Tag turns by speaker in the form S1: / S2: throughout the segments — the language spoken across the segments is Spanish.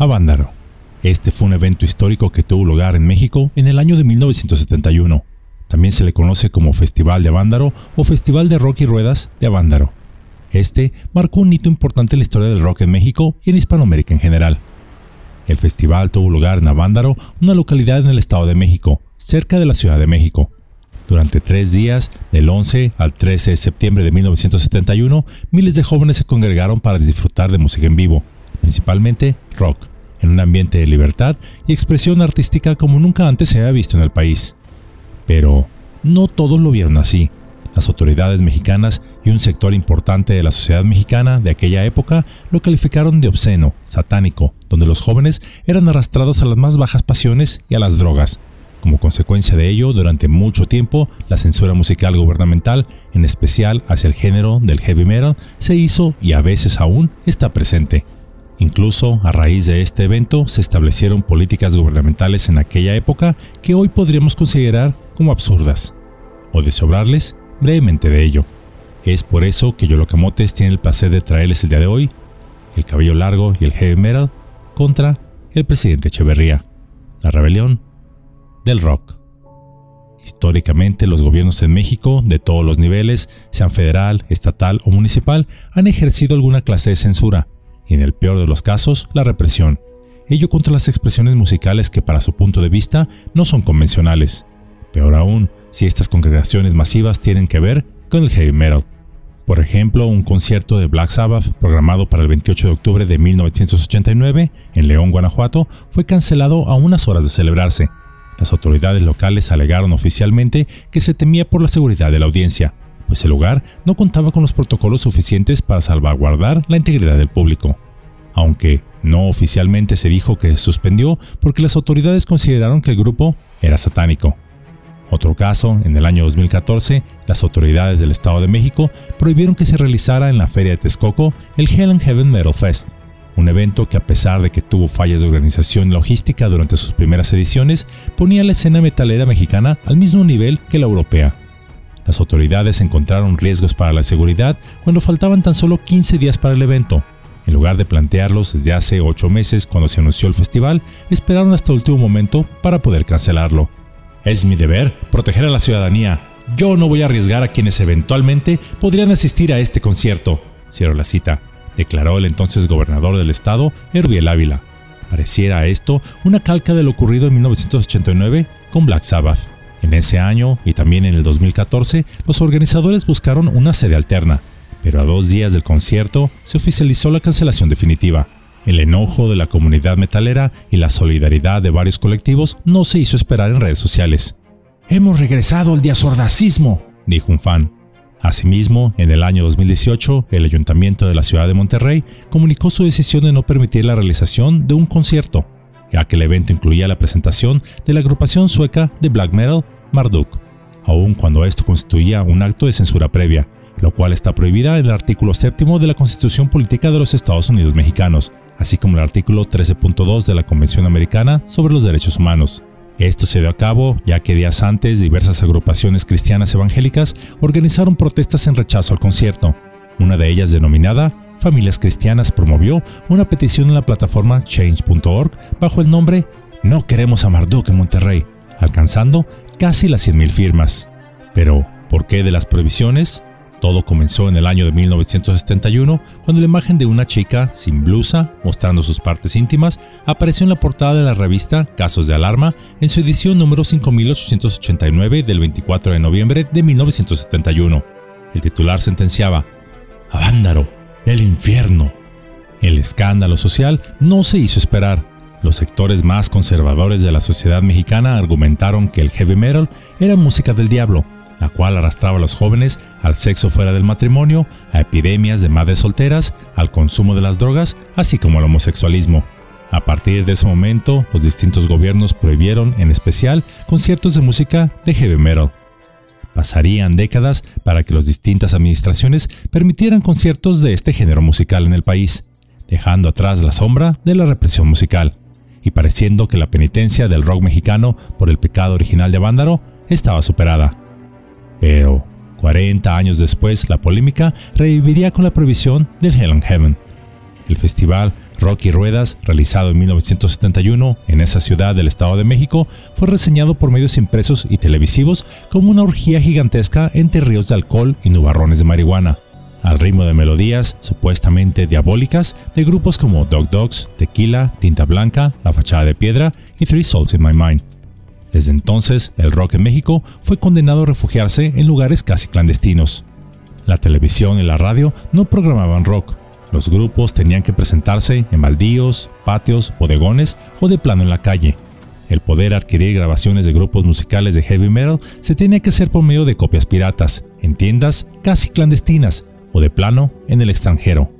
S1: Avándaro. Este fue un evento histórico que tuvo lugar en México en el año de 1971. También se le conoce como Festival de Avándaro o Festival de Rock y Ruedas de Avándaro. Este marcó un hito importante en la historia del rock en México y en Hispanoamérica en general. El festival tuvo lugar en Avándaro, una localidad en el Estado de México, cerca de la Ciudad de México. Durante tres días, del 11 al 13 de septiembre de 1971, miles de jóvenes se congregaron para disfrutar de música en vivo, principalmente rock, en un ambiente de libertad y expresión artística como nunca antes se había visto en el país. Pero no todos lo vieron así. Las autoridades mexicanas y un sector importante de la sociedad mexicana de aquella época lo calificaron de obsceno, satánico, donde los jóvenes eran arrastrados a las más bajas pasiones y a las drogas. Como consecuencia de ello, durante mucho tiempo, la censura musical gubernamental, en especial hacia el género del heavy metal, se hizo y a veces aún está presente. Incluso a raíz de este evento se establecieron políticas gubernamentales en aquella época que hoy podríamos considerar como absurdas, o de sobrarles brevemente de ello. Es por eso que Yolocamotes tiene el placer de traerles el día de hoy el cabello largo y el heavy metal contra el presidente Echeverría, la rebelión del rock. Históricamente, los gobiernos en México, de todos los niveles, sean federal, estatal o municipal, han ejercido alguna clase de censura, y en el peor de los casos, la represión, ello contra las expresiones musicales que para su punto de vista no son convencionales. Peor aún, si estas congregaciones masivas tienen que ver con el heavy metal. Por ejemplo, un concierto de Black Sabbath programado para el 28 de octubre de 1989 en León, Guanajuato, fue cancelado a unas horas de celebrarse. Las autoridades locales alegaron oficialmente que se temía por la seguridad de la audiencia, pues el lugar no contaba con los protocolos suficientes para salvaguardar la integridad del público. Aunque no oficialmente se dijo que se suspendió porque las autoridades consideraron que el grupo era satánico. Otro caso, en el año 2014, las autoridades del Estado de México prohibieron que se realizara en la Feria de Texcoco el Hell and Heaven Metal Fest, un evento que a pesar de que tuvo fallas de organización y logística durante sus primeras ediciones, ponía la escena metalera mexicana al mismo nivel que la europea. Las autoridades encontraron riesgos para la seguridad cuando faltaban tan solo 15 días para el evento. En lugar de plantearlos desde hace 8 meses cuando se anunció el festival, esperaron hasta el último momento para poder cancelarlo. Es mi deber proteger a la ciudadanía. Yo no voy a arriesgar a quienes eventualmente podrían asistir a este concierto. Cierro la cita, declaró el entonces gobernador del estado, Herbiel Ávila. Pareciera esto una calca de lo ocurrido en 1989 con Black Sabbath. En ese año y también en el 2014, los organizadores buscaron una sede alterna, pero a dos días del concierto se oficializó la cancelación definitiva. El enojo de la comunidad metalera y la solidaridad de varios colectivos no se hizo esperar en redes sociales. Hemos regresado al diazordacismo, dijo un fan. Asimismo, en el año 2018, el Ayuntamiento de la ciudad de Monterrey comunicó su decisión de no permitir la realización de un concierto, ya que el evento incluía la presentación de la agrupación sueca de black metal Marduk, aun cuando esto constituía un acto de censura previa, lo cual está prohibida en el artículo séptimo de la Constitución Política de los Estados Unidos Mexicanos, así como el artículo 13.2 de la Convención Americana sobre los Derechos Humanos. Esto se dio a cabo ya que días antes diversas agrupaciones cristianas evangélicas organizaron protestas en rechazo al concierto. Una de ellas denominada Familias Cristianas promovió una petición en la plataforma change.org bajo el nombre No queremos a Marduk en Monterrey, alcanzando casi las 100.000 firmas. Pero, ¿por qué de las prohibiciones? Todo comenzó en el año de 1971, cuando la imagen de una chica sin blusa, mostrando sus partes íntimas, apareció en la portada de la revista Casos de Alarma en su edición número 5889 del 24 de noviembre de 1971. El titular sentenciaba, Avándaro, el infierno. El escándalo social no se hizo esperar. Los sectores más conservadores de la sociedad mexicana argumentaron que el heavy metal era música del diablo la cual arrastraba a los jóvenes al sexo fuera del matrimonio, a epidemias de madres solteras, al consumo de las drogas, así como al homosexualismo. A partir de ese momento, los distintos gobiernos prohibieron, en especial, conciertos de música de heavy metal. Pasarían décadas para que las distintas administraciones permitieran conciertos de este género musical en el país, dejando atrás la sombra de la represión musical, y pareciendo que la penitencia del rock mexicano por el pecado original de Vándaro estaba superada. Pero 40 años después, la polémica reviviría con la prohibición del Hell and Heaven. El festival Rocky Ruedas, realizado en 1971 en esa ciudad del Estado de México, fue reseñado por medios impresos y televisivos como una orgía gigantesca entre ríos de alcohol y nubarrones de marihuana, al ritmo de melodías supuestamente diabólicas de grupos como Dog Dogs, Tequila, Tinta Blanca, La Fachada de Piedra y Three Souls in My Mind. Desde entonces, el rock en México fue condenado a refugiarse en lugares casi clandestinos. La televisión y la radio no programaban rock, los grupos tenían que presentarse en baldíos, patios, bodegones o de plano en la calle. El poder adquirir grabaciones de grupos musicales de heavy metal se tenía que hacer por medio de copias piratas, en tiendas casi clandestinas o de plano en el extranjero.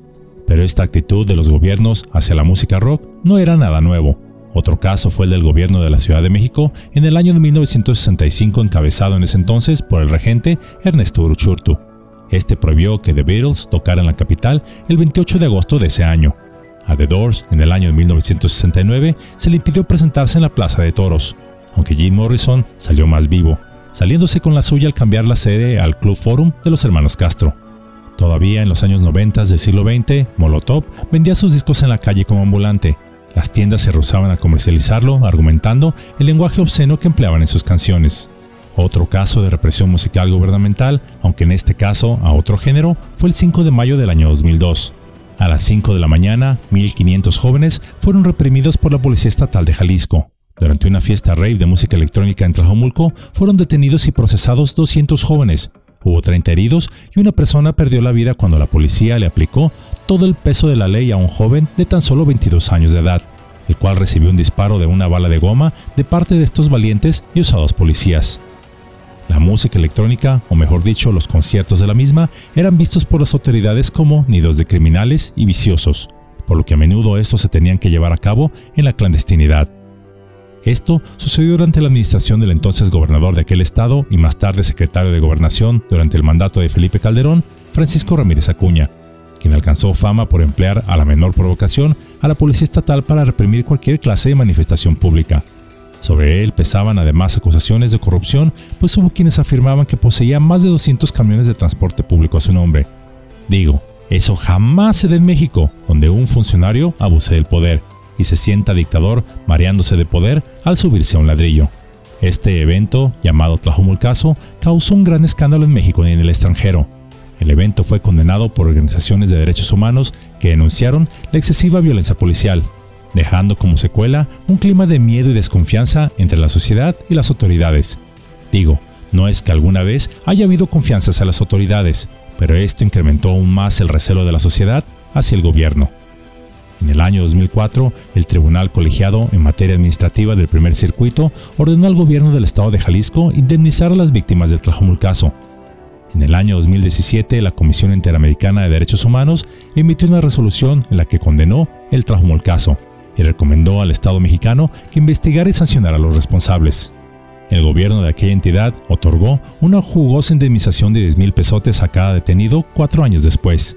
S1: Pero esta actitud de los gobiernos hacia la música rock no era nada nuevo. Otro caso fue el del gobierno de la Ciudad de México en el año de 1965 encabezado en ese entonces por el regente Ernesto Uruchurtu. Este prohibió que The Beatles tocaran la capital el 28 de agosto de ese año. A The Doors, en el año de 1969, se le impidió presentarse en la Plaza de Toros, aunque Jim Morrison salió más vivo, saliéndose con la suya al cambiar la sede al Club Forum de los hermanos Castro. Todavía en los años 90 del siglo XX, Molotov vendía sus discos en la calle como ambulante. Las tiendas se rehusaban a comercializarlo, argumentando el lenguaje obsceno que empleaban en sus canciones. Otro caso de represión musical gubernamental, aunque en este caso a otro género, fue el 5 de mayo del año 2002. A las 5 de la mañana, 1.500 jóvenes fueron reprimidos por la Policía Estatal de Jalisco. Durante una fiesta rave de música electrónica en Tlajomulco, fueron detenidos y procesados 200 jóvenes. Hubo 30 heridos y una persona perdió la vida cuando la policía le aplicó todo el peso de la ley a un joven de tan solo 22 años de edad, el cual recibió un disparo de una bala de goma de parte de estos valientes y usados policías. La música electrónica, o mejor dicho, los conciertos de la misma, eran vistos por las autoridades como nidos de criminales y viciosos, por lo que a menudo estos se tenían que llevar a cabo en la clandestinidad. Esto sucedió durante la administración del entonces gobernador de aquel estado y más tarde secretario de gobernación durante el mandato de Felipe Calderón, Francisco Ramírez Acuña, quien alcanzó fama por emplear a la menor provocación a la policía estatal para reprimir cualquier clase de manifestación pública. Sobre él pesaban además acusaciones de corrupción, pues hubo quienes afirmaban que poseía más de 200 camiones de transporte público a su nombre. Digo, eso jamás se da en México, donde un funcionario abuse del poder y se sienta dictador mareándose de poder al subirse a un ladrillo. Este evento, llamado Tlajumulcaso, causó un gran escándalo en México y en el extranjero. El evento fue condenado por organizaciones de derechos humanos que denunciaron la excesiva violencia policial, dejando como secuela un clima de miedo y desconfianza entre la sociedad y las autoridades. Digo, no es que alguna vez haya habido confianza hacia las autoridades, pero esto incrementó aún más el recelo de la sociedad hacia el gobierno. En el año 2004, el Tribunal Colegiado en materia administrativa del primer circuito ordenó al gobierno del estado de Jalisco indemnizar a las víctimas del Tlajomulcaso. En el año 2017, la Comisión Interamericana de Derechos Humanos emitió una resolución en la que condenó el Tlajomulcaso y recomendó al Estado mexicano que investigara y sancionara a los responsables. El gobierno de aquella entidad otorgó una jugosa indemnización de 10 mil pesotes a cada detenido cuatro años después.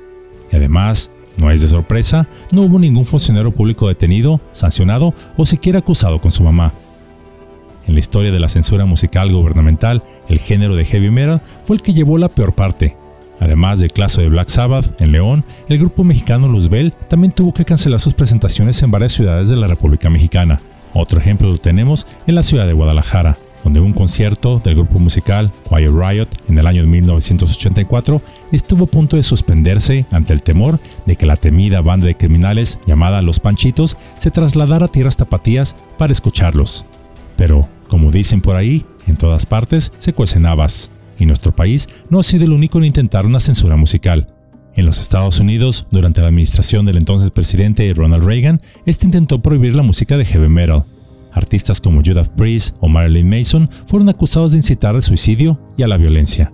S1: Y además, no es de sorpresa, no hubo ningún funcionario público detenido, sancionado o siquiera acusado con su mamá. En la historia de la censura musical gubernamental, el género de heavy metal fue el que llevó la peor parte, Además del caso de Black Sabbath en León, el grupo mexicano Luzbel también tuvo que cancelar sus presentaciones en varias ciudades de la República Mexicana. Otro ejemplo lo tenemos en la ciudad de Guadalajara, donde un concierto del grupo musical Quiet Riot en el año 1984 estuvo a punto de suspenderse ante el temor de que la temida banda de criminales llamada Los Panchitos se trasladara a tierras tapatías para escucharlos. Pero, como dicen por ahí, en todas partes se cuecen habas y nuestro país no ha sido el único en intentar una censura musical. En los Estados Unidos, durante la administración del entonces presidente Ronald Reagan, este intentó prohibir la música de heavy metal. Artistas como Judas Priest o Marilyn Mason fueron acusados de incitar al suicidio y a la violencia.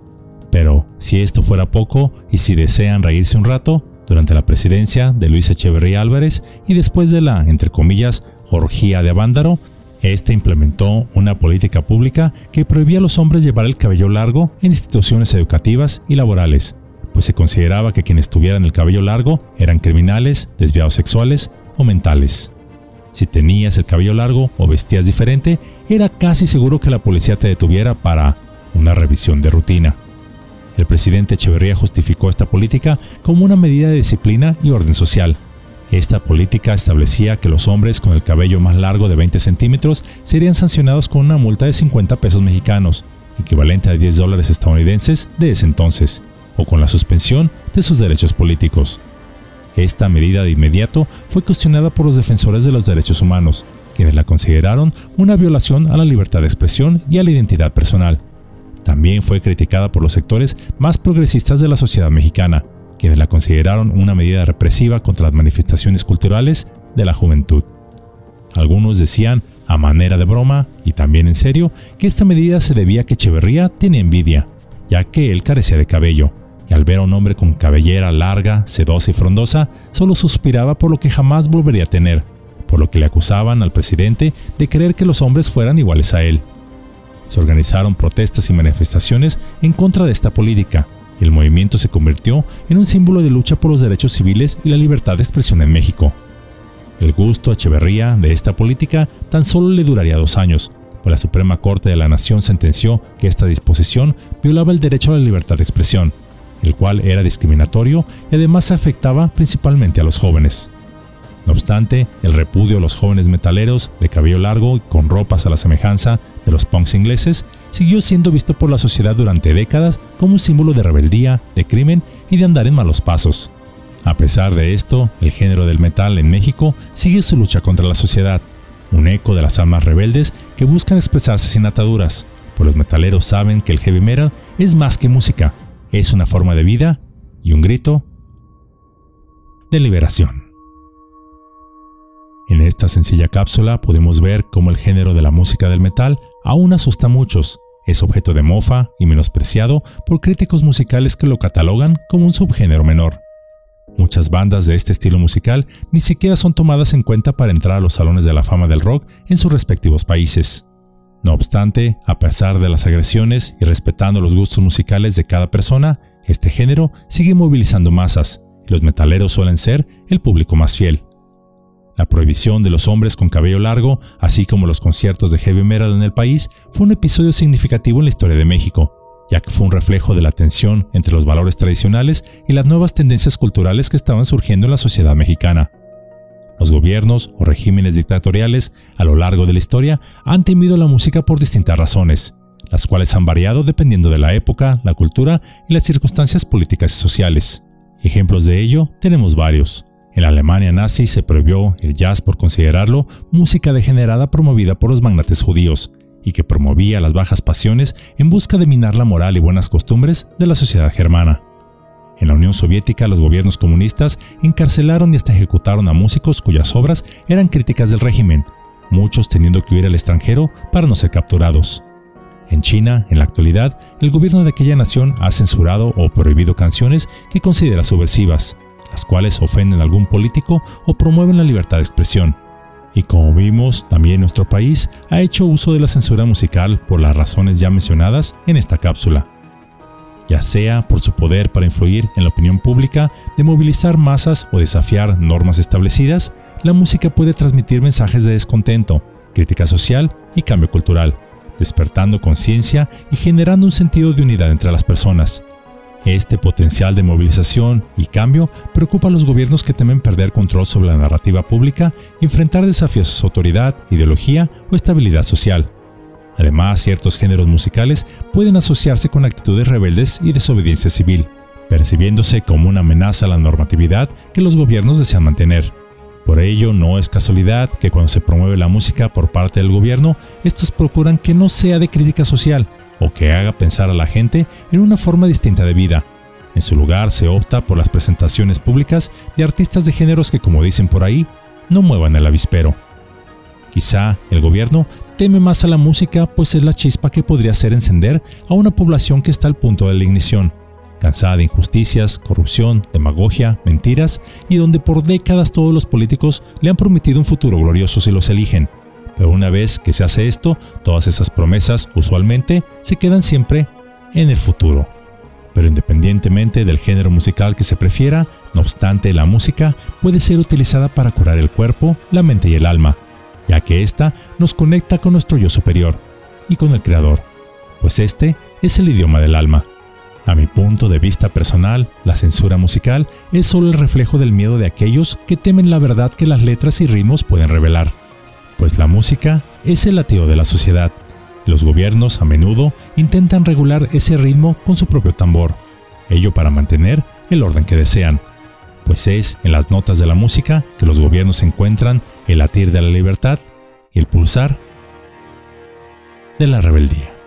S1: Pero, si esto fuera poco, y si desean reírse un rato, durante la presidencia de Luis Echeverría Álvarez y después de la, entre comillas, orgía de Avándaro, este implementó una política pública que prohibía a los hombres llevar el cabello largo en instituciones educativas y laborales, pues se consideraba que quienes tuvieran el cabello largo eran criminales, desviados sexuales o mentales. Si tenías el cabello largo o vestías diferente, era casi seguro que la policía te detuviera para una revisión de rutina. El presidente Echeverría justificó esta política como una medida de disciplina y orden social, Esta política establecía que los hombres con el cabello más largo de 20 centímetros serían sancionados con una multa de 50 pesos mexicanos, equivalente a 10 dólares estadounidenses de ese entonces, o con la suspensión de sus derechos políticos. Esta medida de inmediato fue cuestionada por los defensores de los derechos humanos, quienes la consideraron una violación a la libertad de expresión y a la identidad personal. También fue criticada por los sectores más progresistas de la sociedad mexicana, quienes la consideraron una medida represiva contra las manifestaciones culturales de la juventud. Algunos decían, a manera de broma y también en serio, que esta medida se debía a que Echeverría tenía envidia, ya que él carecía de cabello, y al ver a un hombre con cabellera larga, sedosa y frondosa, solo suspiraba por lo que jamás volvería a tener, por lo que le acusaban al presidente de creer que los hombres fueran iguales a él. Se organizaron protestas y manifestaciones en contra de esta política, el movimiento se convirtió en un símbolo de lucha por los derechos civiles y la libertad de expresión en México. El gusto a Echeverría de esta política tan solo le duraría dos años, pues la Suprema Corte de la Nación sentenció que esta disposición violaba el derecho a la libertad de expresión, el cual era discriminatorio y además afectaba principalmente a los jóvenes. No obstante, el repudio a los jóvenes metaleros de cabello largo y con ropas a la semejanza de los punks ingleses siguió siendo visto por la sociedad durante décadas como un símbolo de rebeldía, de crimen y de andar en malos pasos. A pesar de esto, el género del metal en México sigue su lucha contra la sociedad, un eco de las almas rebeldes que buscan expresarse sin ataduras, pues los metaleros saben que el heavy metal es más que música, es una forma de vida y un grito de liberación. En esta sencilla cápsula podemos ver cómo el género de la música del metal aún asusta a muchos, es objeto de mofa y menospreciado por críticos musicales que lo catalogan como un subgénero menor. Muchas bandas de este estilo musical ni siquiera son tomadas en cuenta para entrar a los salones de la fama del rock en sus respectivos países. No obstante, a pesar de las agresiones y respetando los gustos musicales de cada persona, este género sigue movilizando masas, y los metaleros suelen ser el público más fiel. La prohibición de los hombres con cabello largo, así como los conciertos de heavy metal en el país, fue un episodio significativo en la historia de México, ya que fue un reflejo de la tensión entre los valores tradicionales y las nuevas tendencias culturales que estaban surgiendo en la sociedad mexicana. Los gobiernos o regímenes dictatoriales a lo largo de la historia han temido la música por distintas razones, las cuales han variado dependiendo de la época, la cultura y las circunstancias políticas y sociales. Ejemplos de ello tenemos varios. En Alemania nazi se prohibió el jazz por considerarlo música degenerada promovida por los magnates judíos y que promovía las bajas pasiones en busca de minar la moral y buenas costumbres de la sociedad germana. En la Unión Soviética los gobiernos comunistas encarcelaron y hasta ejecutaron a músicos cuyas obras eran críticas del régimen, muchos teniendo que huir al extranjero para no ser capturados. En China, en la actualidad, el gobierno de aquella nación ha censurado o prohibido canciones que considera subversivas, las cuales ofenden a algún político o promueven la libertad de expresión. Y como vimos, también nuestro país ha hecho uso de la censura musical por las razones ya mencionadas en esta cápsula. Ya sea por su poder para influir en la opinión pública, de movilizar masas o desafiar normas establecidas, la música puede transmitir mensajes de descontento, crítica social y cambio cultural, despertando conciencia y generando un sentido de unidad entre las personas, este potencial de movilización y cambio preocupa a los gobiernos que temen perder control sobre la narrativa pública y enfrentar desafíos a su autoridad, ideología o estabilidad social. Además, ciertos géneros musicales pueden asociarse con actitudes rebeldes y desobediencia civil, percibiéndose como una amenaza a la normatividad que los gobiernos desean mantener. Por ello, no es casualidad que cuando se promueve la música por parte del gobierno, estos procuran que no sea de crítica social, o que haga pensar a la gente en una forma distinta de vida. En su lugar se opta por las presentaciones públicas de artistas de géneros que, como dicen por ahí, no muevan el avispero. Quizá el gobierno teme más a la música pues es la chispa que podría hacer encender a una población que está al punto de la ignición, cansada de injusticias, corrupción, demagogia, mentiras y donde por décadas todos los políticos le han prometido un futuro glorioso si los eligen, pero una vez que se hace esto, todas esas promesas usualmente se quedan siempre en el futuro. Pero independientemente del género musical que se prefiera, no obstante, la música puede ser utilizada para curar el cuerpo, la mente y el alma, ya que ésta nos conecta con nuestro yo superior y con el Creador, pues este es el idioma del alma. A mi punto de vista personal, la censura musical es solo el reflejo del miedo de aquellos que temen la verdad que las letras y ritmos pueden revelar. Pues la música es el latido de la sociedad. Los gobiernos a menudo intentan regular ese ritmo con su propio tambor, ello para mantener el orden que desean, pues es en las notas de la música que los gobiernos encuentran el latir de la libertad y el pulsar de la rebeldía.